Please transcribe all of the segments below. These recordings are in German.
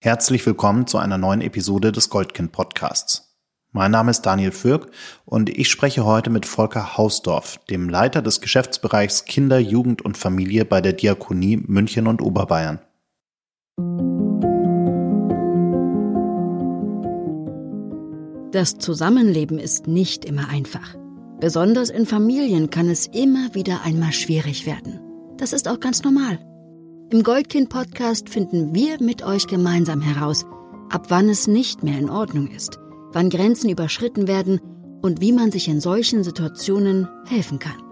Herzlich willkommen zu einer neuen Episode des Goldkind Podcasts. Mein Name ist Daniel Fürk und ich spreche heute mit Volker Hausdorf, dem Leiter des Geschäftsbereichs Kinder, Jugend und Familie bei der Diakonie München und Oberbayern. Das Zusammenleben ist nicht immer einfach. Besonders in Familien kann es immer wieder einmal schwierig werden. Das ist auch ganz normal. Im Goldkind-Podcast finden wir mit euch gemeinsam heraus, ab wann es nicht mehr in Ordnung ist, wann Grenzen überschritten werden und wie man sich in solchen Situationen helfen kann.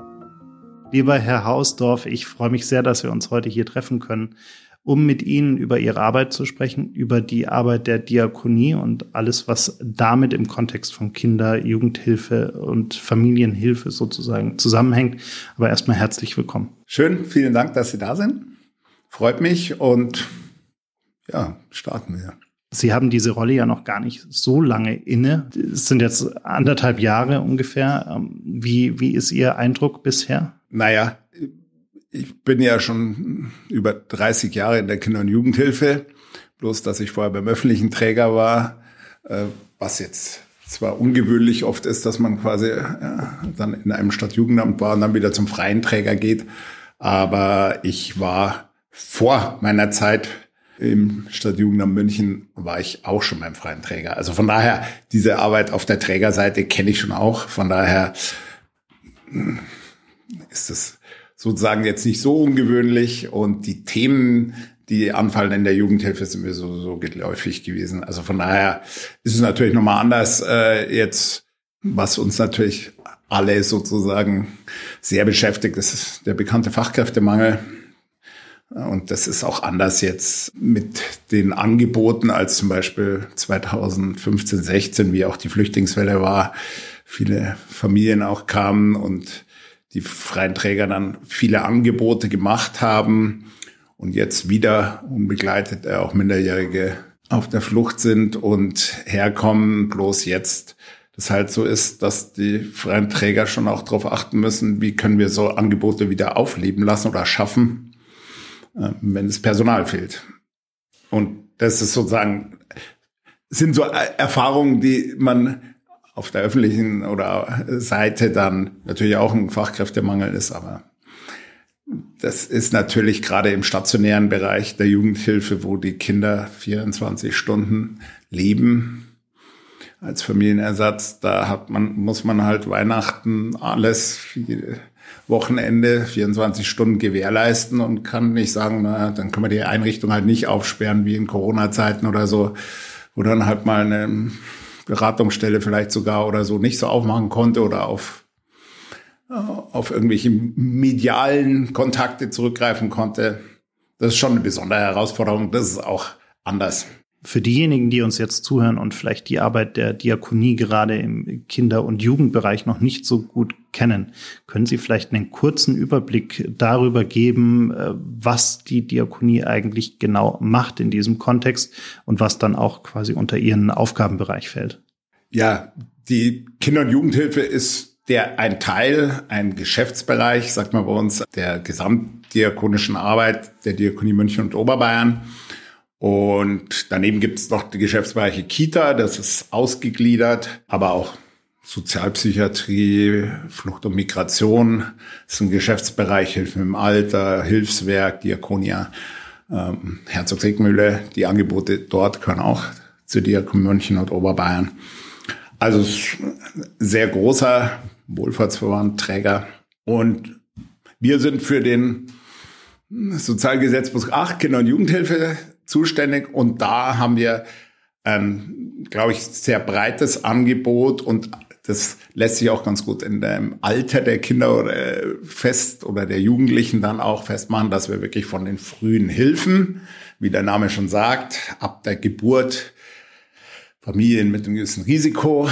Lieber Herr Hausdorf, ich freue mich sehr, dass wir uns heute hier treffen können, um mit Ihnen über Ihre Arbeit zu sprechen, über die Arbeit der Diakonie und alles, was damit im Kontext von Kinder, Jugendhilfe und Familienhilfe sozusagen zusammenhängt. Aber erstmal herzlich willkommen. Schön, vielen Dank, dass Sie da sind. Freut mich und ja, starten wir. Sie haben diese Rolle ja noch gar nicht so lange inne. Es sind jetzt anderthalb Jahre ungefähr. Ähm, wie, wie ist Ihr Eindruck bisher? Naja, ich bin ja schon über 30 Jahre in der Kinder- und Jugendhilfe. Bloß, dass ich vorher beim öffentlichen Träger war, äh, was jetzt zwar ungewöhnlich oft ist, dass man quasi ja, dann in einem Stadtjugendamt war und dann wieder zum freien Träger geht. Aber ich war vor meiner Zeit im Stadtjugendamt München war ich auch schon beim freien Träger. Also von daher, diese Arbeit auf der Trägerseite kenne ich schon auch. Von daher hm, ist es sozusagen jetzt nicht so ungewöhnlich und die Themen, die anfallen in der Jugendhilfe, sind mir so, so geläufig gewesen. Also von daher ist es natürlich nochmal anders äh, jetzt, was uns natürlich alle sozusagen sehr beschäftigt, das ist der bekannte Fachkräftemangel. Und das ist auch anders jetzt mit den Angeboten als zum Beispiel 2015, 16, wie auch die Flüchtlingswelle war. Viele Familien auch kamen und die freien Träger dann viele Angebote gemacht haben und jetzt wieder unbegleitet auch Minderjährige auf der Flucht sind und herkommen. Bloß jetzt das halt so ist, dass die freien Träger schon auch darauf achten müssen, wie können wir so Angebote wieder aufleben lassen oder schaffen äh, wenn das Personal fehlt. Und das ist sozusagen, sind so Erfahrungen, die man auf der öffentlichen oder Seite dann natürlich auch ein Fachkräftemangel ist, aber das ist natürlich gerade im stationären Bereich der Jugendhilfe, wo die Kinder 24 Stunden leben als Familienersatz. Da hat man, muss man halt Weihnachten alles, Wochenende 24 Stunden gewährleisten und kann nicht sagen, na, dann können wir die Einrichtung halt nicht aufsperren wie in Corona-Zeiten oder so, wo dann halt mal eine Beratungsstelle vielleicht sogar oder so nicht so aufmachen konnte oder auf auf irgendwelche medialen Kontakte zurückgreifen konnte. Das ist schon eine besondere Herausforderung. Das ist auch anders. Für diejenigen, die uns jetzt zuhören und vielleicht die Arbeit der Diakonie gerade im Kinder- und Jugendbereich noch nicht so gut kennen, können Sie vielleicht einen kurzen Überblick darüber geben, äh, was die Diakonie eigentlich genau macht in diesem Kontext und was dann auch quasi unter Ihren Aufgabenbereich fällt? Ja, die Kinder- und Jugendhilfe ist der ein Teil, ein Geschäftsbereich, sagt man bei uns, der gesamtdiakonischen Arbeit der Diakonie München und Oberbayern. Und daneben gibt es noch die Geschäftsbereiche Kita, das ist ausgegliedert, aber auch Sozialpsychiatrie, Flucht und Migration, das ein Geschäftsbereich, Hilfen im Alter, Hilfswerk, Diakonia, ähm, Herzog Segmühle. Die Angebote dort können auch zu Diakon München und Oberbayern. Also sehr großer Wohlfahrtsverband, Träger. Und wir sind für den Sozialgesetzbuch 8 Kinder- und Jugendhilfe zuständig. Und da haben wir, ähm, glaube ich, sehr breites Angebot. Und das lässt sich auch ganz gut in dem Alter der Kinder oder äh, fest oder der Jugendlichen dann auch festmachen, dass wir wirklich von den frühen Hilfen, wie der Name schon sagt, ab der Geburt Familien mit einem gewissen Risiko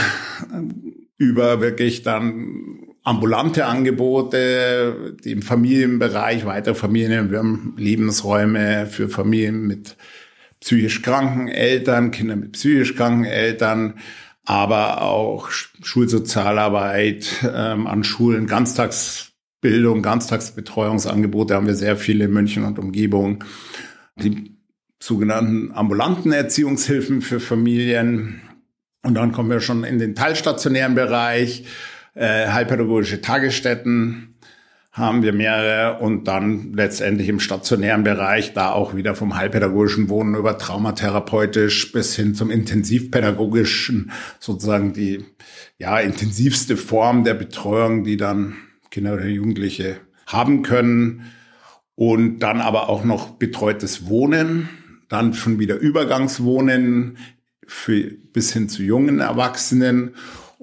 ähm, über wirklich dann ambulante Angebote, die im Familienbereich, weitere Familien, wir haben Lebensräume für Familien mit psychisch kranken Eltern, Kinder mit psychisch kranken Eltern, aber auch Schulsozialarbeit ähm, an Schulen, Ganztagsbildung, Ganztagsbetreuungsangebote haben wir sehr viele in München und Umgebung. Die sogenannten ambulanten Erziehungshilfen für Familien. Und dann kommen wir schon in den teilstationären Bereich, äh, heilpädagogische Tagesstätten haben wir mehrere und dann letztendlich im stationären Bereich da auch wieder vom heilpädagogischen Wohnen über traumatherapeutisch bis hin zum intensivpädagogischen sozusagen die ja intensivste Form der Betreuung, die dann Kinder oder Jugendliche haben können. Und dann aber auch noch betreutes Wohnen, dann schon wieder Übergangswohnen für bis hin zu jungen Erwachsenen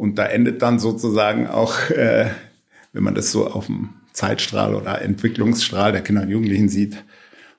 und da endet dann sozusagen auch, äh, wenn man das so auf dem Zeitstrahl oder Entwicklungsstrahl der Kinder und Jugendlichen sieht,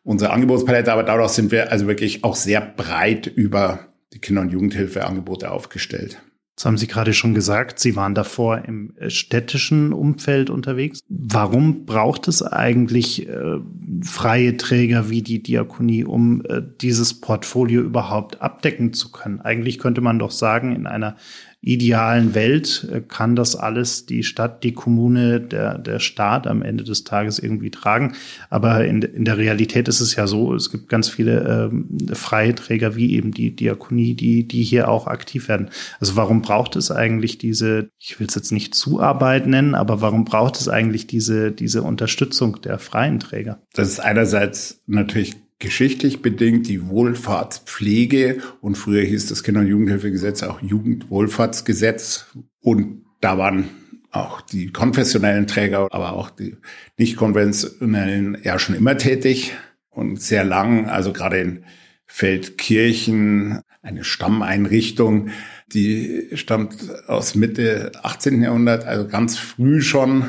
unsere Angebotspalette. Aber dadurch sind wir also wirklich auch sehr breit über die Kinder- und Jugendhilfeangebote aufgestellt. Das haben Sie gerade schon gesagt, Sie waren davor im städtischen Umfeld unterwegs. Warum braucht es eigentlich äh, freie Träger wie die Diakonie, um äh, dieses Portfolio überhaupt abdecken zu können? Eigentlich könnte man doch sagen, in einer idealen Welt äh, kann das alles die Stadt, die Kommune, der, der Staat am Ende des Tages irgendwie tragen. Aber in, in der Realität ist es ja so, es gibt ganz viele ähm, freie Träger wie eben die Diakonie, die, die hier auch aktiv werden. Also warum braucht es eigentlich diese, ich will es jetzt nicht Zuarbeit nennen, aber warum braucht es eigentlich diese, diese Unterstützung der freien Träger? Das ist einerseits natürlich geschichtlich bedingt die Wohlfahrtspflege und früher hieß das Kinder- und Jugendhilfegesetz auch Jugendwohlfahrtsgesetz und da waren auch die konfessionellen Träger, aber auch die nicht konventionellen ja schon immer tätig und sehr lang, also gerade in Feldkirchen, eine Stammeinrichtung, die stammt aus Mitte 18. Jahrhundert, also ganz früh schon.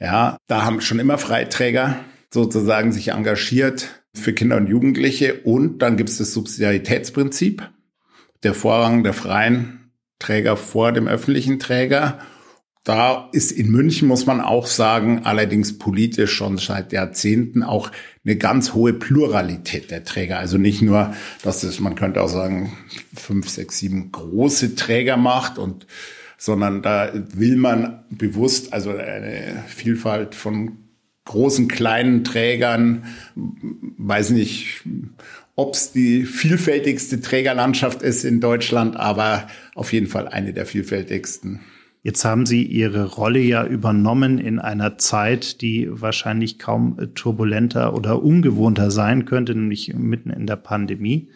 Ja, da haben schon immer Freiträger sozusagen sich engagiert für Kinder und Jugendliche. Und dann gibt es das Subsidiaritätsprinzip, der Vorrang der freien Träger vor dem öffentlichen Träger. Da ist in München, muss man auch sagen, allerdings politisch schon seit Jahrzehnten auch eine ganz hohe Pluralität der Träger. Also nicht nur, dass es, man könnte auch sagen, fünf, sechs, sieben große Träger macht und sondern da will man bewusst also eine Vielfalt von großen, kleinen Trägern, weiß nicht, ob es die vielfältigste Trägerlandschaft ist in Deutschland, aber auf jeden Fall eine der vielfältigsten. Jetzt haben Sie Ihre Rolle ja übernommen in einer Zeit, die wahrscheinlich kaum turbulenter oder ungewohnter sein könnte, nämlich mitten in der Pandemie.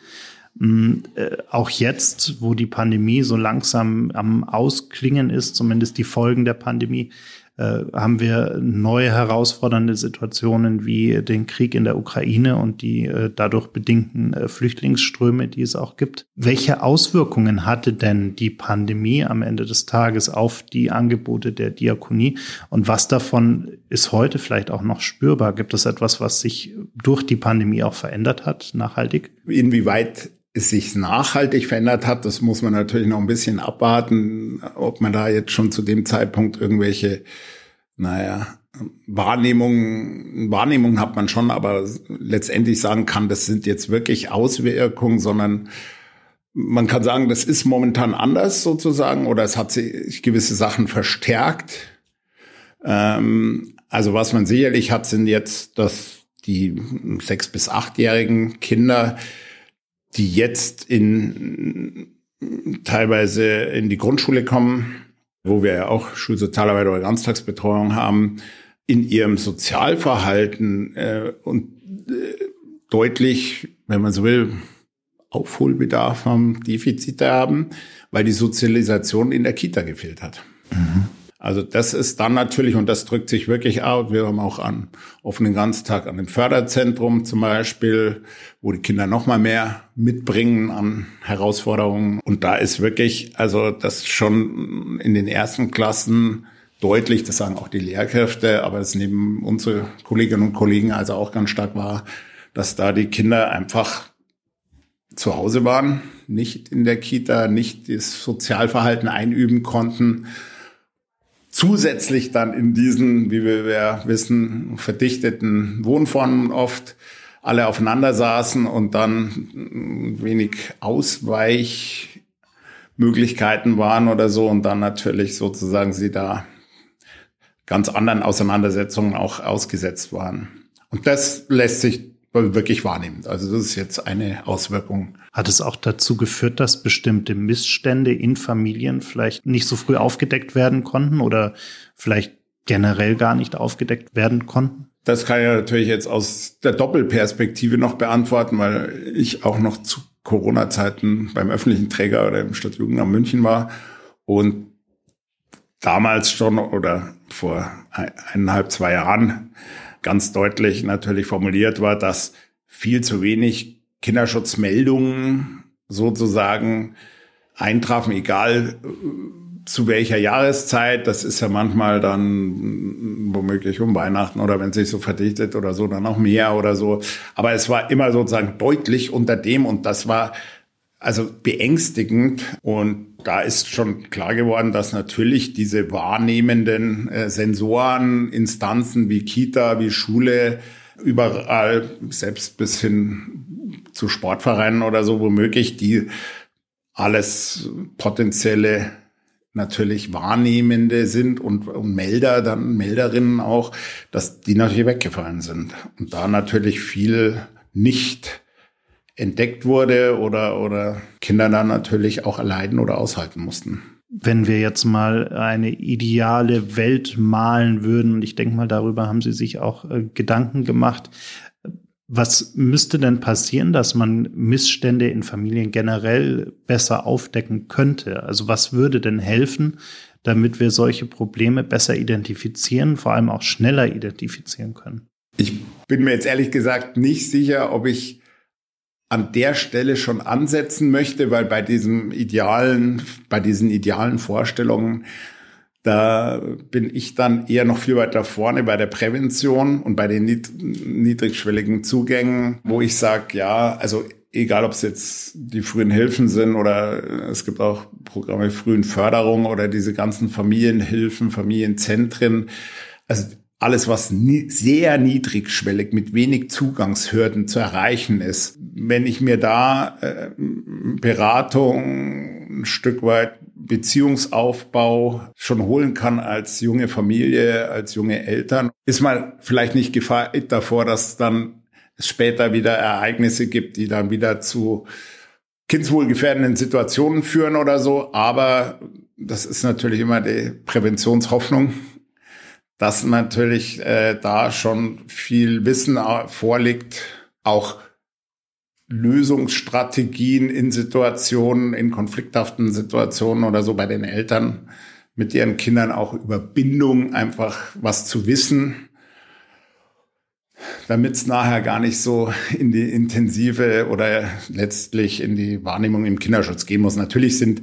Mm, äh, auch jetzt, wo die Pandemie so langsam am Ausklingen ist, zumindest die Folgen der Pandemie, äh, haben wir neue herausfordernde Situationen wie den Krieg in der Ukraine und die äh, dadurch bedingten äh, Flüchtlingsströme, die es auch gibt. Welche Auswirkungen hatte denn die Pandemie am Ende des Tages auf die Angebote der Diakonie und was davon ist heute vielleicht auch noch spürbar? Gibt es etwas, was sich durch die Pandemie auch verändert hat, nachhaltig? Inwieweit es sich nachhaltig verändert hat, das muss man natürlich noch ein bisschen abwarten, ob man da jetzt schon zu dem Zeitpunkt irgendwelche, naja, Wahrnehmungen, Wahrnehmungen hat man schon, aber letztendlich sagen kann, das sind jetzt wirklich Auswirkungen, sondern man kann sagen, das ist momentan anders sozusagen oder es hat sich gewisse Sachen verstärkt. Ähm, also was man sicherlich hat, sind jetzt, dass die sechs bis achtjährigen Kinder die jetzt in teilweise in die Grundschule kommen, wo wir ja auch Schulsozialarbeit oder Ganztagsbetreuung haben, in ihrem Sozialverhalten äh, und äh, deutlich, wenn man so will, Aufholbedarf haben, Defizite haben, weil die Sozialisation in der Kita gefehlt hat. Mhm. Also das ist dann natürlich, und das drückt sich wirklich aus, wir haben auch an offenen Ganztag an dem Förderzentrum zum Beispiel, wo die Kinder noch mal mehr mitbringen an Herausforderungen. Und da ist wirklich, also das schon in den ersten Klassen deutlich, das sagen auch die Lehrkräfte, aber es neben unsere Kolleginnen und Kollegen also auch ganz stark war, dass da die Kinder einfach zu Hause waren, nicht in der Kita, nicht das Sozialverhalten einüben konnten zusätzlich dann in diesen, wie wir wissen, verdichteten Wohnformen oft alle aufeinander saßen und dann wenig Ausweichmöglichkeiten waren oder so und dann natürlich sozusagen sie da ganz anderen Auseinandersetzungen auch ausgesetzt waren. Und das lässt sich wirklich wahrnimmt. Also das ist jetzt eine Auswirkung. Hat es auch dazu geführt, dass bestimmte Missstände in Familien vielleicht nicht so früh aufgedeckt werden konnten oder vielleicht generell gar nicht aufgedeckt werden konnten? Das kann ich natürlich jetzt aus der Doppelperspektive noch beantworten, weil ich auch noch zu Corona-Zeiten beim öffentlichen Träger oder im Stadtjugendamt München war und damals schon oder vor eineinhalb, zwei Jahren ganz deutlich natürlich formuliert war, dass viel zu wenig Kinderschutzmeldungen sozusagen eintrafen, egal äh, zu welcher Jahreszeit. Das ist ja manchmal dann womöglich um Weihnachten oder wenn es sich so verdichtet oder so, dann auch mehr oder so. Aber es war immer sozusagen deutlich unter dem und das war also beängstigend. Und da ist schon klar geworden, dass natürlich diese wahrnehmenden äh, Sensoren, Instanzen wie Kita, wie Schule, überall, selbst bis hin zu Sportvereinen oder so womöglich, die alles potenzielle natürlich Wahrnehmende sind und, und Melder, dann Melderinnen auch, dass die natürlich weggefallen sind. Und da natürlich viel nicht entdeckt wurde oder, oder Kinder dann natürlich auch erleiden oder aushalten mussten. Wenn wir jetzt mal eine ideale Welt malen würden, und ich denke mal, darüber haben Sie sich auch äh, Gedanken gemacht, was müsste denn passieren, dass man Missstände in Familien generell besser aufdecken könnte? Also was würde denn helfen, damit wir solche Probleme besser identifizieren, vor allem auch schneller identifizieren können? Ich bin mir jetzt ehrlich gesagt nicht sicher, ob ich an der Stelle schon ansetzen möchte, weil bei diesem idealen, bei diesen idealen Vorstellungen, da bin ich dann eher noch viel weiter vorne bei der Prävention und bei den niedrigschwelligen Zugängen, wo ich sage, ja, also egal ob es jetzt die frühen Hilfen sind oder es gibt auch Programme frühen Förderung oder diese ganzen Familienhilfen, Familienzentren. Also alles, was nie, sehr niedrigschwellig mit wenig Zugangshürden zu erreichen ist. Wenn ich mir da äh, Beratung, ein Stück weit Beziehungsaufbau schon holen kann als junge Familie, als junge Eltern, ist man vielleicht nicht gefeit davor, dass dann es später wieder Ereignisse gibt, die dann wieder zu kindswohlgefährdenden Situationen führen oder so. Aber das ist natürlich immer die Präventionshoffnung dass natürlich äh, da schon viel Wissen äh, vorliegt, auch Lösungsstrategien in Situationen, in konflikthaften Situationen oder so bei den Eltern mit ihren Kindern auch über Bindung einfach was zu wissen, damit es nachher gar nicht so in die intensive oder letztlich in die Wahrnehmung im Kinderschutz gehen muss. Natürlich sind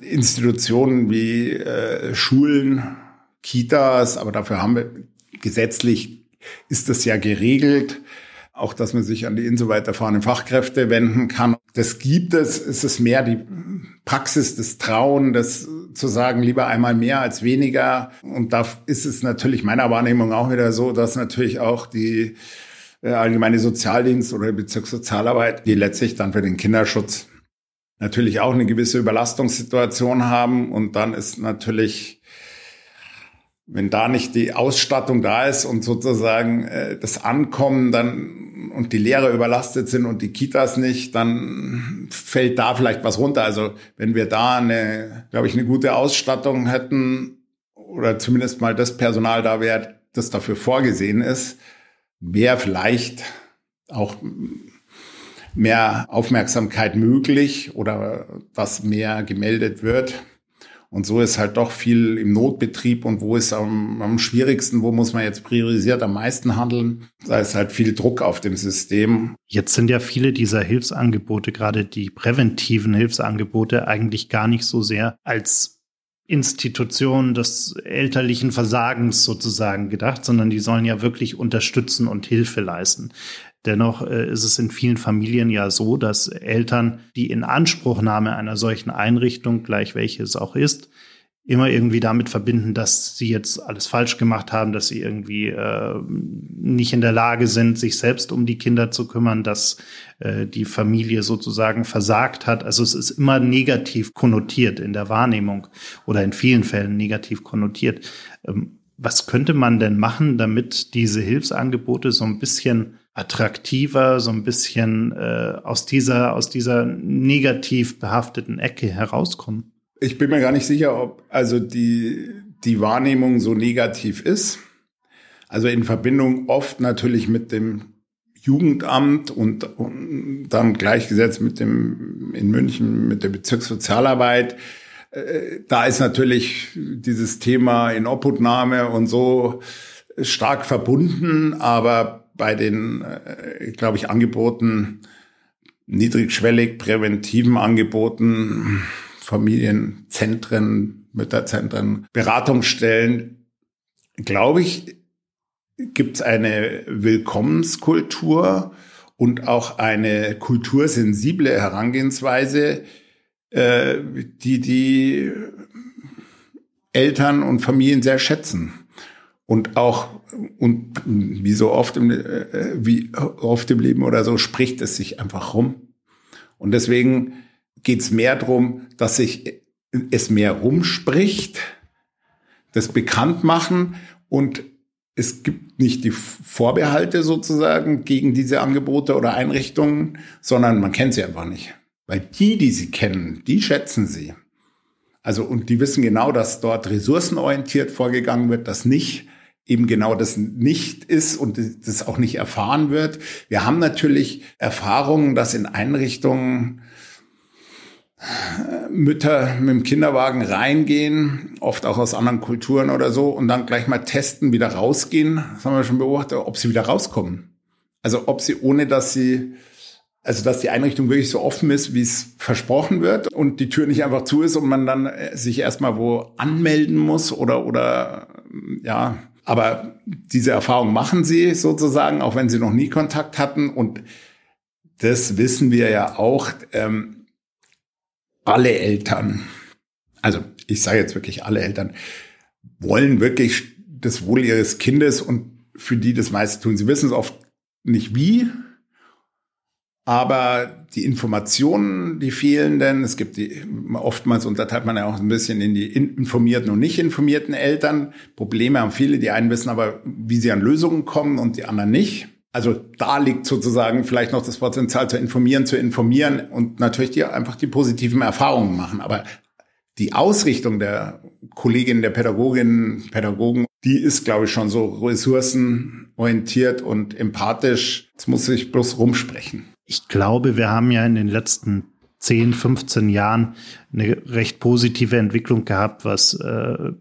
Institutionen wie äh, Schulen Kitas, aber dafür haben wir gesetzlich ist das ja geregelt. Auch, dass man sich an die insoweit erfahrenen Fachkräfte wenden kann. Das gibt es. Es ist mehr die Praxis des Trauen, das zu sagen, lieber einmal mehr als weniger. Und da ist es natürlich meiner Wahrnehmung auch wieder so, dass natürlich auch die äh, allgemeine Sozialdienst oder Bezirkssozialarbeit, die letztlich dann für den Kinderschutz natürlich auch eine gewisse Überlastungssituation haben. Und dann ist natürlich wenn da nicht die Ausstattung da ist und sozusagen äh, das Ankommen dann und die Lehrer überlastet sind und die Kitas nicht, dann fällt da vielleicht was runter. Also wenn wir da eine, glaube ich, eine gute Ausstattung hätten oder zumindest mal das Personal da wäre, das dafür vorgesehen ist, wäre vielleicht auch mehr Aufmerksamkeit möglich oder dass mehr gemeldet wird. Und so ist halt doch viel im Notbetrieb und wo ist am, am schwierigsten, wo muss man jetzt priorisiert am meisten handeln. Da ist halt viel Druck auf dem System. Jetzt sind ja viele dieser Hilfsangebote, gerade die präventiven Hilfsangebote, eigentlich gar nicht so sehr als Institution des elterlichen Versagens sozusagen gedacht, sondern die sollen ja wirklich unterstützen und Hilfe leisten. Dennoch äh, ist es in vielen Familien ja so, dass Eltern die Inanspruchnahme einer solchen Einrichtung, gleich welche es auch ist, immer irgendwie damit verbinden, dass sie jetzt alles falsch gemacht haben, dass sie irgendwie äh, nicht in der Lage sind, sich selbst um die Kinder zu kümmern, dass äh, die Familie sozusagen versagt hat. Also es ist immer negativ konnotiert in der Wahrnehmung oder in vielen Fällen negativ konnotiert. Ähm, was könnte man denn machen, damit diese Hilfsangebote so ein bisschen attraktiver, so ein bisschen äh, aus dieser, aus dieser negativ behafteten Ecke herauskommen? Ich bin mir gar nicht sicher, ob also die, die Wahrnehmung so negativ ist. Also in Verbindung oft natürlich mit dem Jugendamt und, und dann gleichgesetzt mit dem in München mit der Bezirkssozialarbeit. Äh, da ist natürlich dieses Thema in Obhutnahme und so stark verbunden, aber bei den, äh, glaube ich, Angeboten, niedrigschwellig präventiven Angeboten, Familienzentren, Mütterzentren, Beratungsstellen, glaube ich, gibt es eine Willkommenskultur und auch eine kultursensible Herangehensweise, äh, die die Eltern und Familien sehr schätzen. Und auch, und wie so oft im, äh, wie oft im Leben oder so, spricht es sich einfach rum. Und deswegen geht es mehr darum, dass sich es mehr rumspricht, das bekannt machen und es gibt nicht die Vorbehalte sozusagen gegen diese Angebote oder Einrichtungen, sondern man kennt sie einfach nicht. Weil die, die sie kennen, die schätzen sie. Also, und die wissen genau, dass dort ressourcenorientiert vorgegangen wird, dass nicht eben genau das nicht ist und das auch nicht erfahren wird. Wir haben natürlich Erfahrungen, dass in Einrichtungen Mütter mit dem Kinderwagen reingehen, oft auch aus anderen Kulturen oder so, und dann gleich mal testen, wieder rausgehen. Das haben wir schon beobachtet, ob sie wieder rauskommen. Also ob sie, ohne dass sie, also dass die Einrichtung wirklich so offen ist, wie es versprochen wird und die Tür nicht einfach zu ist und man dann äh, sich erstmal wo anmelden muss oder, oder, ja. Aber diese Erfahrung machen sie sozusagen, auch wenn sie noch nie Kontakt hatten und das wissen wir ja auch. Ähm, alle Eltern, also ich sage jetzt wirklich alle Eltern, wollen wirklich das Wohl ihres Kindes und für die das meiste tun. Sie wissen es oft nicht wie, aber die Informationen, die fehlen denn, es gibt die, oftmals unterteilt man ja auch ein bisschen in die informierten und nicht informierten Eltern. Probleme haben viele, die einen wissen aber, wie sie an Lösungen kommen und die anderen nicht. Also da liegt sozusagen vielleicht noch das Potenzial zu informieren, zu informieren und natürlich die, einfach die positiven Erfahrungen machen. Aber die Ausrichtung der Kolleginnen, der Pädagoginnen, Pädagogen, die ist, glaube ich, schon so ressourcenorientiert und empathisch. Es muss sich bloß rumsprechen. Ich glaube, wir haben ja in den letzten 10, 15 Jahren eine recht positive Entwicklung gehabt, was äh,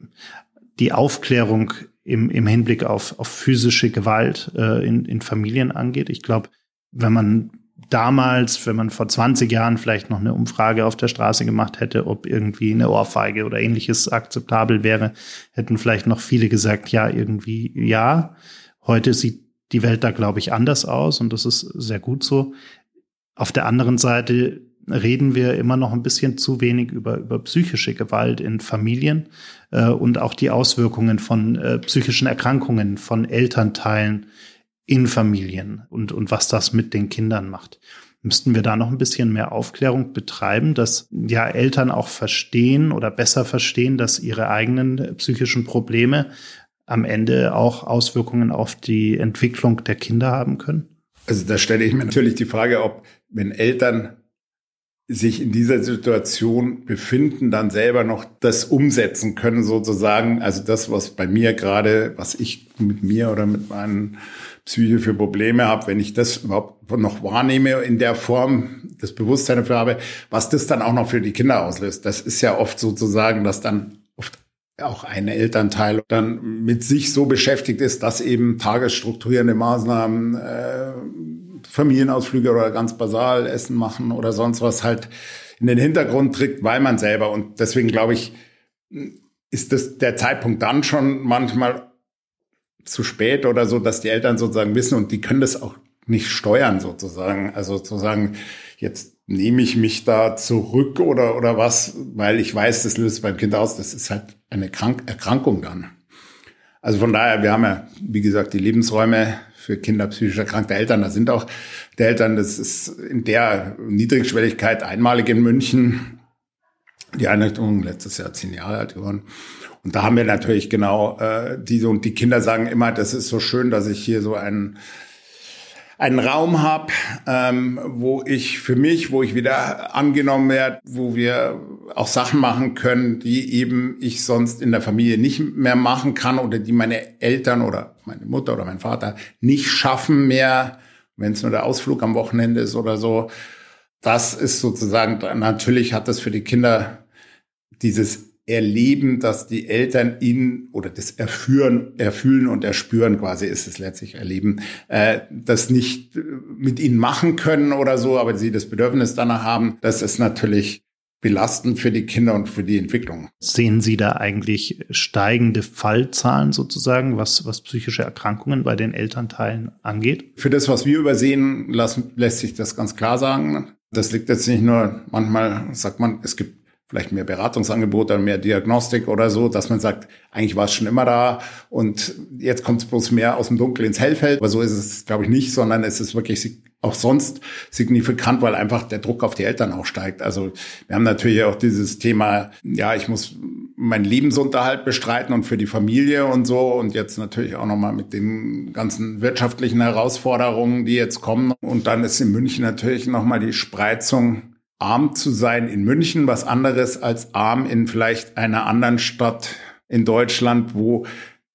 die Aufklärung im, im Hinblick auf, auf physische Gewalt äh, in, in Familien angeht. Ich glaube, wenn man damals, wenn man vor 20 Jahren vielleicht noch eine Umfrage auf der Straße gemacht hätte, ob irgendwie eine Ohrfeige oder ähnliches akzeptabel wäre, hätten vielleicht noch viele gesagt, ja, irgendwie ja. Heute sieht die Welt da, glaube ich, anders aus und das ist sehr gut so. Auf der anderen Seite reden wir immer noch ein bisschen zu wenig über, über psychische Gewalt in Familien äh, und auch die Auswirkungen von äh, psychischen Erkrankungen von Elternteilen in Familien und, und was das mit den Kindern macht. Müssten wir da noch ein bisschen mehr Aufklärung betreiben, dass ja Eltern auch verstehen oder besser verstehen, dass ihre eigenen psychischen Probleme am Ende auch Auswirkungen auf die Entwicklung der Kinder haben können? Also da stelle ich mir natürlich die Frage, ob wenn Eltern sich in dieser Situation befinden, dann selber noch das umsetzen können, sozusagen. Also das, was bei mir gerade, was ich mit mir oder mit meinen Psyche für Probleme habe, wenn ich das überhaupt noch wahrnehme in der Form, das Bewusstsein dafür habe, was das dann auch noch für die Kinder auslöst. Das ist ja oft sozusagen, dass dann auch ein Elternteil dann mit sich so beschäftigt ist, dass eben tagesstrukturierende Maßnahmen äh, Familienausflüge oder ganz basal Essen machen oder sonst was halt in den Hintergrund tritt, weil man selber und deswegen glaube ich, ist das der Zeitpunkt dann schon manchmal zu spät oder so, dass die Eltern sozusagen wissen und die können das auch nicht steuern sozusagen. Also sozusagen, jetzt nehme ich mich da zurück oder, oder was, weil ich weiß, das löst beim Kind aus. Das ist halt eine Krank Erkrankung dann. Also von daher, wir haben ja, wie gesagt, die Lebensräume für Kinder psychisch erkrankte Eltern. Da sind auch die Eltern, das ist in der Niedrigschwelligkeit einmalig in München. Die Einrichtung letztes Jahr zehn Jahre alt geworden. Und da haben wir natürlich genau äh, diese und die Kinder sagen immer, das ist so schön, dass ich hier so einen einen Raum habe, ähm, wo ich für mich, wo ich wieder angenommen werde, wo wir auch Sachen machen können, die eben ich sonst in der Familie nicht mehr machen kann oder die meine Eltern oder meine Mutter oder mein Vater nicht schaffen mehr, wenn es nur der Ausflug am Wochenende ist oder so. Das ist sozusagen, natürlich hat das für die Kinder dieses erleben, dass die Eltern ihn oder das erführen, erfühlen und erspüren quasi ist es letztlich erleben, äh, das nicht mit ihnen machen können oder so, aber sie das Bedürfnis danach haben, das ist natürlich belastend für die Kinder und für die Entwicklung. Sehen Sie da eigentlich steigende Fallzahlen sozusagen, was, was psychische Erkrankungen bei den Elternteilen angeht? Für das, was wir übersehen, lassen, lässt sich das ganz klar sagen. Das liegt jetzt nicht nur, manchmal sagt man, es gibt vielleicht mehr Beratungsangebote, mehr Diagnostik oder so, dass man sagt, eigentlich war es schon immer da und jetzt kommt es bloß mehr aus dem Dunkel ins Hellfeld. Aber so ist es, glaube ich, nicht, sondern es ist wirklich auch sonst signifikant, weil einfach der Druck auf die Eltern auch steigt. Also wir haben natürlich auch dieses Thema, ja, ich muss meinen Lebensunterhalt bestreiten und für die Familie und so und jetzt natürlich auch nochmal mit den ganzen wirtschaftlichen Herausforderungen, die jetzt kommen. Und dann ist in München natürlich nochmal die Spreizung arm zu sein in München, was anderes als arm in vielleicht einer anderen Stadt in Deutschland, wo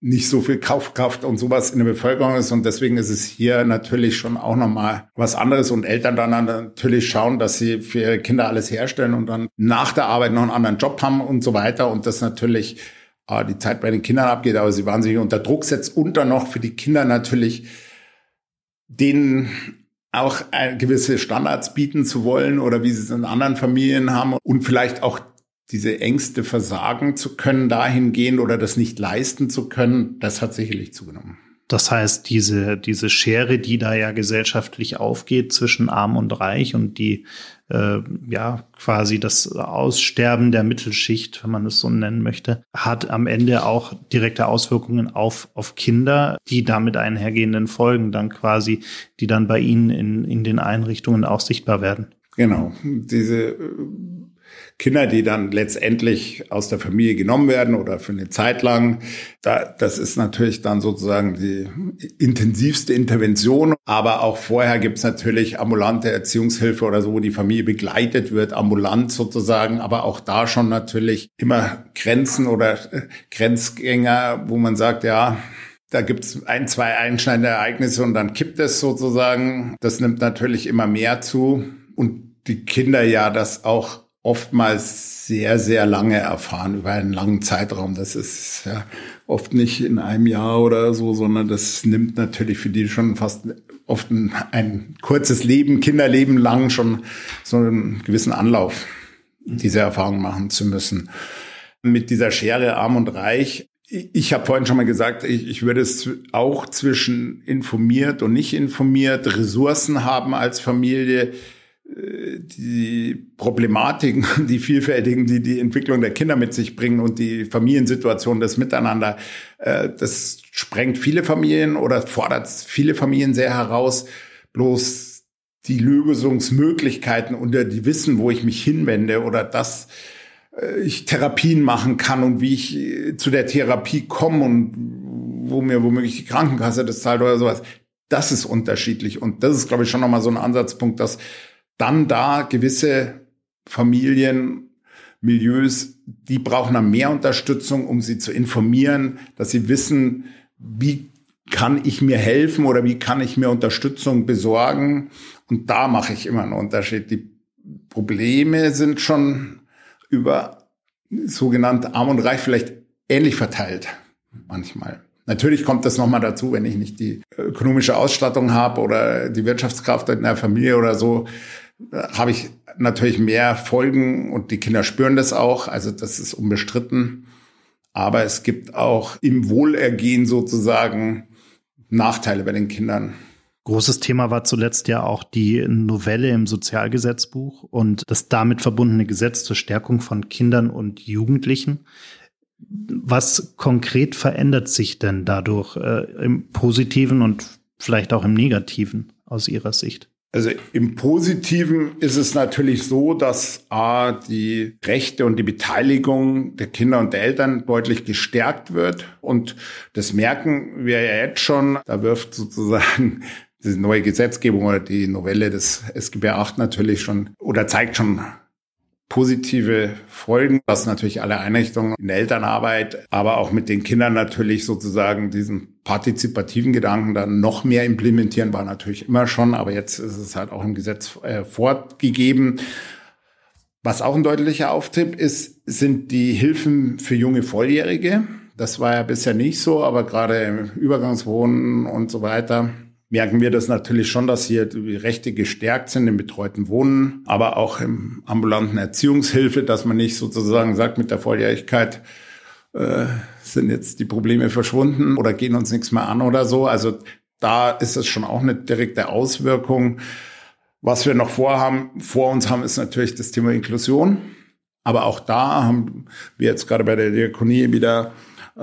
nicht so viel Kaufkraft und sowas in der Bevölkerung ist. Und deswegen ist es hier natürlich schon auch nochmal was anderes. Und Eltern dann natürlich schauen, dass sie für ihre Kinder alles herstellen und dann nach der Arbeit noch einen anderen Job haben und so weiter. Und das natürlich äh, die Zeit bei den Kindern abgeht, aber sie wahnsinnig unter Druck setzt und dann noch für die Kinder natürlich den auch gewisse Standards bieten zu wollen oder wie sie es in anderen Familien haben und vielleicht auch diese Ängste versagen zu können dahingehend oder das nicht leisten zu können, das hat sicherlich zugenommen. Das heißt, diese, diese Schere, die da ja gesellschaftlich aufgeht zwischen arm und reich und die äh, ja quasi das Aussterben der Mittelschicht, wenn man es so nennen möchte, hat am Ende auch direkte Auswirkungen auf, auf Kinder, die damit einhergehenden Folgen dann quasi, die dann bei ihnen in, in den Einrichtungen auch sichtbar werden. Genau. Diese Kinder, die dann letztendlich aus der Familie genommen werden oder für eine Zeit lang. Da, das ist natürlich dann sozusagen die intensivste Intervention. Aber auch vorher gibt es natürlich ambulante Erziehungshilfe oder so, wo die Familie begleitet wird, ambulant sozusagen. Aber auch da schon natürlich immer Grenzen oder äh, Grenzgänger, wo man sagt, ja, da gibt's ein, zwei einschneidende Ereignisse und dann kippt es sozusagen. Das nimmt natürlich immer mehr zu. Und die Kinder ja das auch oftmals sehr, sehr lange erfahren, über einen langen Zeitraum. Das ist ja oft nicht in einem Jahr oder so, sondern das nimmt natürlich für die schon fast oft ein, ein kurzes Leben, Kinderleben lang schon so einen gewissen Anlauf, diese Erfahrung machen zu müssen. Mit dieser Schere arm und reich ich habe vorhin schon mal gesagt, ich, ich würde es auch zwischen informiert und nicht informiert, Ressourcen haben als Familie, die Problematiken, die vielfältigen, die die Entwicklung der Kinder mit sich bringen und die Familiensituation, das Miteinander, äh, das sprengt viele Familien oder fordert viele Familien sehr heraus. Bloß die Lösungsmöglichkeiten und die Wissen, wo ich mich hinwende oder dass äh, ich Therapien machen kann und wie ich äh, zu der Therapie komme und wo mir womöglich die Krankenkasse das zahlt oder sowas, das ist unterschiedlich. Und das ist, glaube ich, schon nochmal so ein Ansatzpunkt, dass dann da gewisse Familien, Milieus, die brauchen dann mehr Unterstützung, um sie zu informieren, dass sie wissen, wie kann ich mir helfen oder wie kann ich mir Unterstützung besorgen. Und da mache ich immer einen Unterschied. Die Probleme sind schon über sogenannte Arm und Reich vielleicht ähnlich verteilt manchmal. Natürlich kommt das nochmal dazu, wenn ich nicht die ökonomische Ausstattung habe oder die Wirtschaftskraft in der Familie oder so, habe ich natürlich mehr Folgen und die Kinder spüren das auch. Also das ist unbestritten. Aber es gibt auch im Wohlergehen sozusagen Nachteile bei den Kindern. Großes Thema war zuletzt ja auch die Novelle im Sozialgesetzbuch und das damit verbundene Gesetz zur Stärkung von Kindern und Jugendlichen. Was konkret verändert sich denn dadurch äh, im Positiven und vielleicht auch im Negativen aus Ihrer Sicht? Also im Positiven ist es natürlich so, dass A, die Rechte und die Beteiligung der Kinder und der Eltern deutlich gestärkt wird. Und das merken wir ja jetzt schon. Da wirft sozusagen diese neue Gesetzgebung oder die Novelle des SGB VIII natürlich schon oder zeigt schon positive Folgen, dass natürlich alle Einrichtungen in der Elternarbeit, aber auch mit den Kindern natürlich sozusagen diesen partizipativen Gedanken dann noch mehr implementieren, war natürlich immer schon, aber jetzt ist es halt auch im Gesetz äh, fortgegeben. Was auch ein deutlicher Auftritt ist, sind die Hilfen für junge Volljährige. Das war ja bisher nicht so, aber gerade Übergangswohnen und so weiter merken wir das natürlich schon, dass hier die Rechte gestärkt sind im betreuten Wohnen, aber auch im ambulanten Erziehungshilfe, dass man nicht sozusagen sagt, mit der Volljährigkeit äh, sind jetzt die Probleme verschwunden oder gehen uns nichts mehr an oder so. Also da ist es schon auch eine direkte Auswirkung. Was wir noch vorhaben, vor uns haben, ist natürlich das Thema Inklusion. Aber auch da haben wir jetzt gerade bei der Diakonie wieder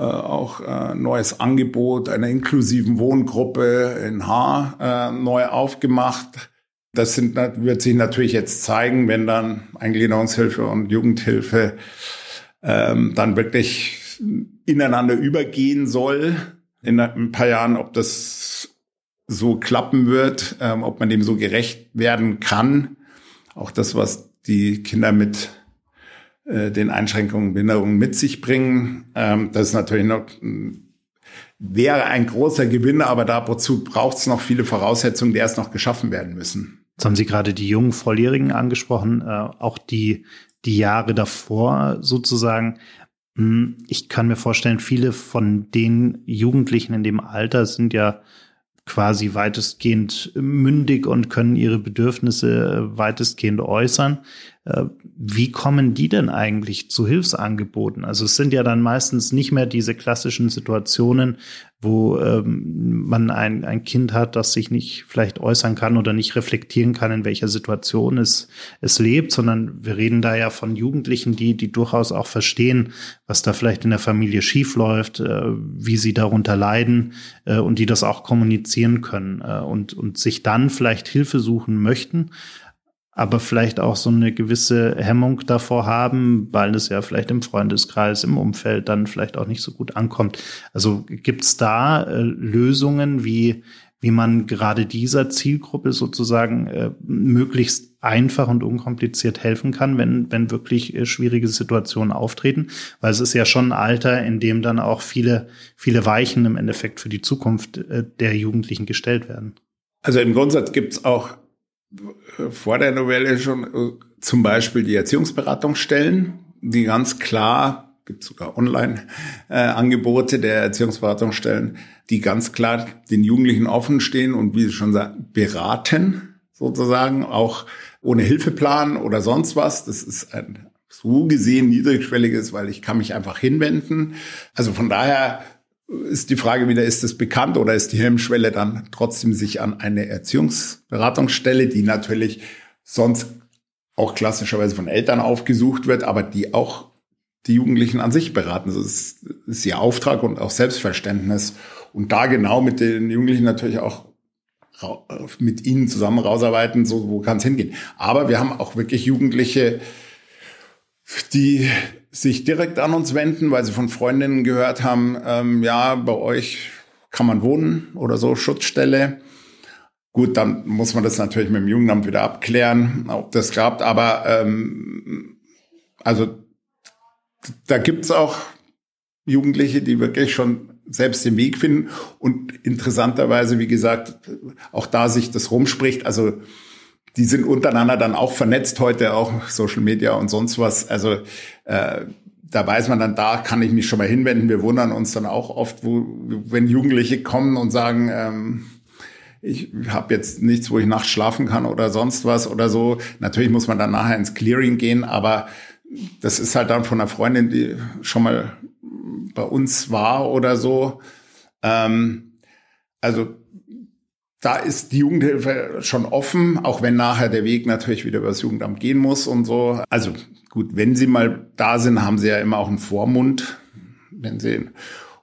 auch äh, neues Angebot einer inklusiven Wohngruppe in Haar äh, neu aufgemacht. Das sind, wird sich natürlich jetzt zeigen, wenn dann Eingliederungshilfe und Jugendhilfe ähm, dann wirklich ineinander übergehen soll in ein paar Jahren, ob das so klappen wird, ähm, ob man dem so gerecht werden kann. Auch das, was die Kinder mit äh, den Einschränkungen, Behinderungen mit sich bringen. Ähm, das ist natürlich noch wäre ein großer Gewinn, aber dazu braucht es noch viele Voraussetzungen, die erst noch geschaffen werden müssen. Jetzt haben Sie gerade die jungen Volljährigen angesprochen, äh, auch die, die Jahre davor sozusagen. Hm, ich kann mir vorstellen, viele von den Jugendlichen in dem Alter sind ja quasi weitestgehend mündig und können ihre Bedürfnisse weitestgehend äußern. Äh, wie kommen die denn eigentlich zu Hilfsangeboten? Also es sind ja dann meistens nicht mehr diese klassischen Situationen, wo ähm, man ein, ein Kind hat, das sich nicht vielleicht äußern kann oder nicht reflektieren kann, in welcher Situation es, es lebt, sondern wir reden da ja von Jugendlichen, die, die durchaus auch verstehen, was da vielleicht in der Familie schiefläuft, äh, wie sie darunter leiden äh, und die das auch kommunizieren können äh, und, und sich dann vielleicht Hilfe suchen möchten aber vielleicht auch so eine gewisse Hemmung davor haben, weil es ja vielleicht im Freundeskreis, im Umfeld dann vielleicht auch nicht so gut ankommt. Also gibt's da äh, Lösungen, wie, wie man gerade dieser Zielgruppe sozusagen äh, möglichst einfach und unkompliziert helfen kann, wenn, wenn wirklich äh, schwierige Situationen auftreten? Weil es ist ja schon ein Alter, in dem dann auch viele, viele Weichen im Endeffekt für die Zukunft äh, der Jugendlichen gestellt werden. Also im Grundsatz gibt's auch vor der Novelle schon äh, zum Beispiel die Erziehungsberatungsstellen, die ganz klar, gibt sogar Online-Angebote äh, der Erziehungsberatungsstellen, die ganz klar den Jugendlichen offen stehen und wie Sie schon sagen, beraten sozusagen, auch ohne Hilfeplan oder sonst was. Das ist ein so gesehen niedrigschwelliges, weil ich kann mich einfach hinwenden. Also von daher ist die Frage wieder, ist es bekannt oder ist die Hemmschwelle dann trotzdem sich an eine Erziehungsberatungsstelle, die natürlich sonst auch klassischerweise von Eltern aufgesucht wird, aber die auch die Jugendlichen an sich beraten. Das ist, ist ihr Auftrag und auch Selbstverständnis. Und da genau mit den Jugendlichen natürlich auch mit ihnen zusammen rausarbeiten, so wo kann es hingehen. Aber wir haben auch wirklich Jugendliche, die sich direkt an uns wenden, weil sie von Freundinnen gehört haben, ähm, ja, bei euch kann man wohnen oder so, Schutzstelle. Gut, dann muss man das natürlich mit dem Jugendamt wieder abklären, ob das klappt. Aber ähm, also da gibt's auch Jugendliche, die wirklich schon selbst den Weg finden und interessanterweise, wie gesagt, auch da sich das rumspricht. Also die sind untereinander dann auch vernetzt heute, auch Social Media und sonst was. Also äh, da weiß man dann, da kann ich mich schon mal hinwenden. Wir wundern uns dann auch oft, wo, wenn Jugendliche kommen und sagen, ähm, ich habe jetzt nichts, wo ich nachts schlafen kann oder sonst was oder so. Natürlich muss man dann nachher ins Clearing gehen, aber das ist halt dann von einer Freundin, die schon mal bei uns war oder so. Ähm, also da ist die Jugendhilfe schon offen, auch wenn nachher der Weg natürlich wieder über das Jugendamt gehen muss und so. Also gut, wenn sie mal da sind, haben sie ja immer auch einen Vormund, wenn sie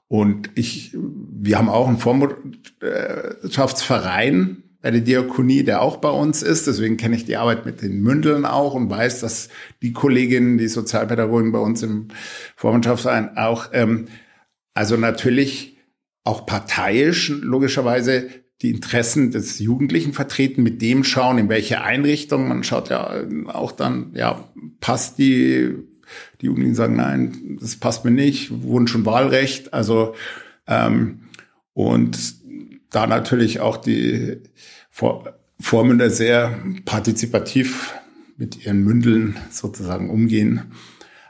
und ich, wir haben auch einen Vormundschaftsverein bei der Diakonie, der auch bei uns ist. Deswegen kenne ich die Arbeit mit den Mündeln auch und weiß, dass die Kolleginnen, die Sozialpädagogin bei uns im Vormundschaftsverein auch, ähm, also natürlich auch parteiisch logischerweise die Interessen des Jugendlichen vertreten, mit dem schauen, in welche Einrichtung. Man schaut ja auch dann, ja, passt die, die Jugendlichen sagen, nein, das passt mir nicht, Wunsch und Wahlrecht. Also ähm, und da natürlich auch die Vormünder sehr partizipativ mit ihren Mündeln sozusagen umgehen.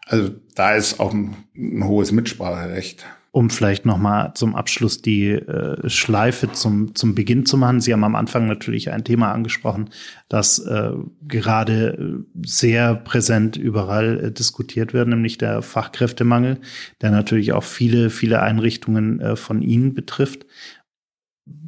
Also da ist auch ein, ein hohes Mitspracherecht. Um vielleicht nochmal zum Abschluss die äh, Schleife zum, zum Beginn zu machen. Sie haben am Anfang natürlich ein Thema angesprochen, das äh, gerade sehr präsent überall äh, diskutiert wird, nämlich der Fachkräftemangel, der natürlich auch viele, viele Einrichtungen äh, von Ihnen betrifft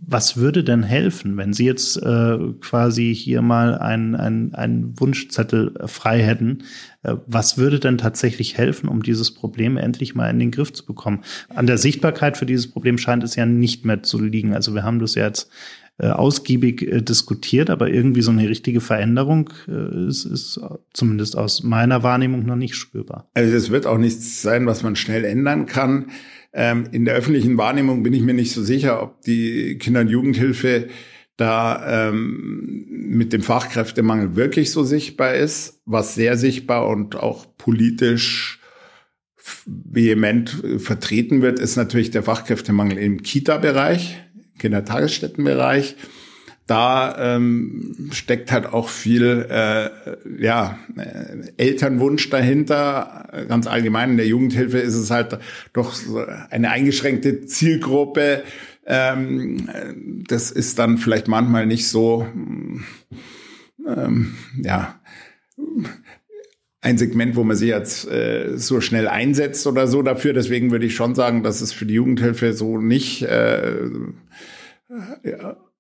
was würde denn helfen, wenn Sie jetzt äh, quasi hier mal einen ein Wunschzettel frei hätten? Äh, was würde denn tatsächlich helfen, um dieses Problem endlich mal in den Griff zu bekommen? An der Sichtbarkeit für dieses Problem scheint es ja nicht mehr zu liegen. Also wir haben das ja jetzt äh, ausgiebig äh, diskutiert, aber irgendwie so eine richtige Veränderung äh, ist, ist zumindest aus meiner Wahrnehmung noch nicht spürbar. Also es wird auch nichts sein, was man schnell ändern kann. Ähm, in der öffentlichen Wahrnehmung bin ich mir nicht so sicher, ob die Kinder- und Jugendhilfe da ähm, mit dem Fachkräftemangel wirklich so sichtbar ist. Was sehr sichtbar und auch politisch vehement vertreten wird, ist natürlich der Fachkräftemangel im Kita-Bereich, Kindertagesstättenbereich da ähm, steckt halt auch viel äh, ja, äh, Elternwunsch dahinter. Ganz allgemein in der Jugendhilfe ist es halt doch eine eingeschränkte Zielgruppe. Ähm, das ist dann vielleicht manchmal nicht so, ähm, ja, ein Segment, wo man sich jetzt äh, so schnell einsetzt oder so dafür. Deswegen würde ich schon sagen, dass es für die Jugendhilfe so nicht äh,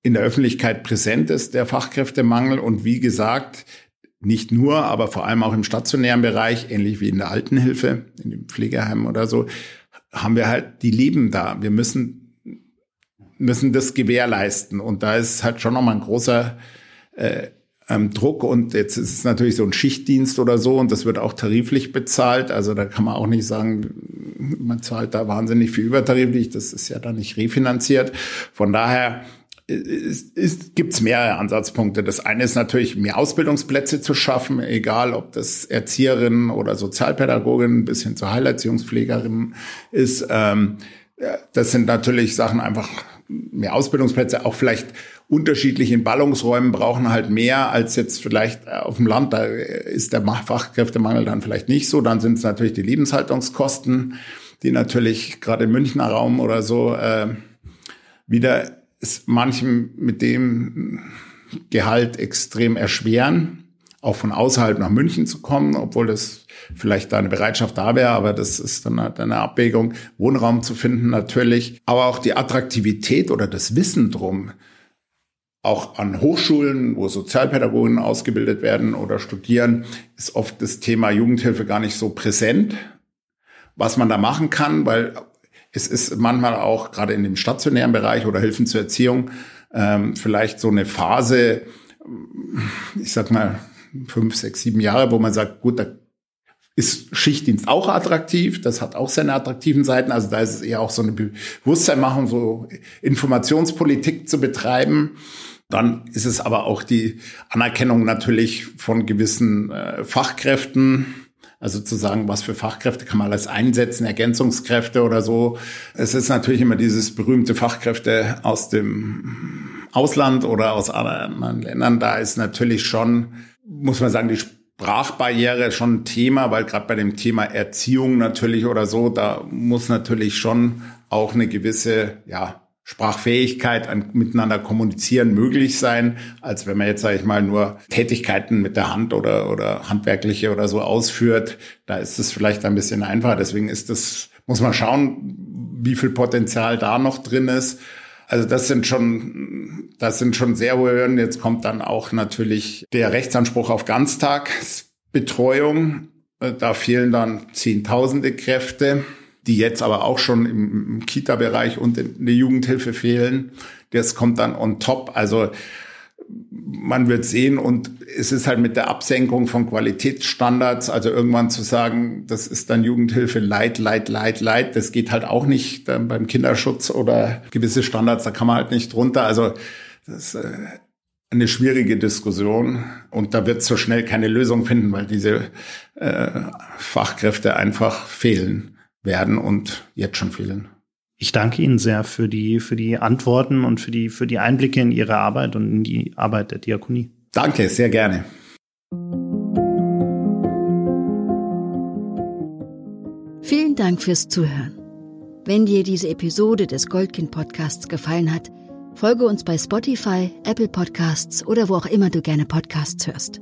in der Öffentlichkeit präsent ist, der Fachkräftemangel. Und wie gesagt, nicht nur, aber vor allem auch im stationären Bereich, ähnlich wie in der Altenhilfe, in dem Pflegeheim oder so, haben wir halt, die leben da. Wir müssen, müssen das gewährleisten. Und da ist halt schon nochmal ein großer äh, ähm, Druck. Und jetzt ist es natürlich so ein Schichtdienst oder so und das wird auch tariflich bezahlt. Also da kann man auch nicht sagen, man zahlt da wahnsinnig viel übertariflich. Das ist ja dann nicht refinanziert. Von daher es, es gibt mehrere Ansatzpunkte. Das eine ist natürlich, mehr Ausbildungsplätze zu schaffen, egal ob das Erzieherinnen oder Sozialpädagoginnen bis hin zur Heilerziehungspflegerin ist. Ähm, das sind natürlich Sachen einfach mehr Ausbildungsplätze, auch vielleicht unterschiedlich in Ballungsräumen brauchen halt mehr als jetzt vielleicht auf dem Land. Da ist der Fachkräftemangel dann vielleicht nicht so. Dann sind es natürlich die Lebenshaltungskosten, die natürlich gerade im Münchner Raum oder so äh, wieder es manchem mit dem Gehalt extrem erschweren, auch von außerhalb nach München zu kommen, obwohl das vielleicht da eine Bereitschaft da wäre, aber das ist dann halt eine Abwägung, Wohnraum zu finden natürlich, aber auch die Attraktivität oder das Wissen drum, auch an Hochschulen, wo Sozialpädagogen ausgebildet werden oder studieren, ist oft das Thema Jugendhilfe gar nicht so präsent, was man da machen kann, weil es ist manchmal auch gerade in dem stationären Bereich oder Hilfen zur Erziehung ähm, vielleicht so eine Phase, ich sag mal fünf, sechs, sieben Jahre, wo man sagt, gut, da ist Schichtdienst auch attraktiv, das hat auch seine attraktiven Seiten. Also da ist es eher auch so eine Bewusstseinmachung, so Informationspolitik zu betreiben. Dann ist es aber auch die Anerkennung natürlich von gewissen äh, Fachkräften, also zu sagen, was für Fachkräfte kann man alles einsetzen, Ergänzungskräfte oder so. Es ist natürlich immer dieses berühmte Fachkräfte aus dem Ausland oder aus anderen Ländern. Da ist natürlich schon, muss man sagen, die Sprachbarriere schon ein Thema, weil gerade bei dem Thema Erziehung natürlich oder so, da muss natürlich schon auch eine gewisse, ja, Sprachfähigkeit, ein miteinander kommunizieren möglich sein, als wenn man jetzt, sage ich mal, nur Tätigkeiten mit der Hand oder, oder handwerkliche oder so ausführt. Da ist es vielleicht ein bisschen einfacher. Deswegen ist das, muss man schauen, wie viel Potenzial da noch drin ist. Also das sind schon, das sind schon sehr hohe Hürden. Jetzt kommt dann auch natürlich der Rechtsanspruch auf Ganztagsbetreuung. Da fehlen dann Zehntausende Kräfte die jetzt aber auch schon im, Kita-Bereich und in der Jugendhilfe fehlen. Das kommt dann on top. Also man wird sehen und es ist halt mit der Absenkung von Qualitätsstandards, also irgendwann zu sagen, das ist dann Jugendhilfe Leid, Leid, Leid, Leid, das geht halt auch nicht dann beim Kinderschutz oder gewisse Standards, da kann man halt nicht drunter. Also das ist äh, eine schwierige Diskussion und da wird so schnell keine Lösung finden, weil diese äh, Fachkräfte einfach fehlen werden und jetzt schon fehlen. Ich danke Ihnen sehr für die, für die Antworten und für die, für die Einblicke in Ihre Arbeit und in die Arbeit der Diakonie. Danke, sehr gerne. Vielen Dank fürs Zuhören. Wenn dir diese Episode des Goldkind Podcasts gefallen hat, folge uns bei Spotify, Apple Podcasts oder wo auch immer du gerne Podcasts hörst.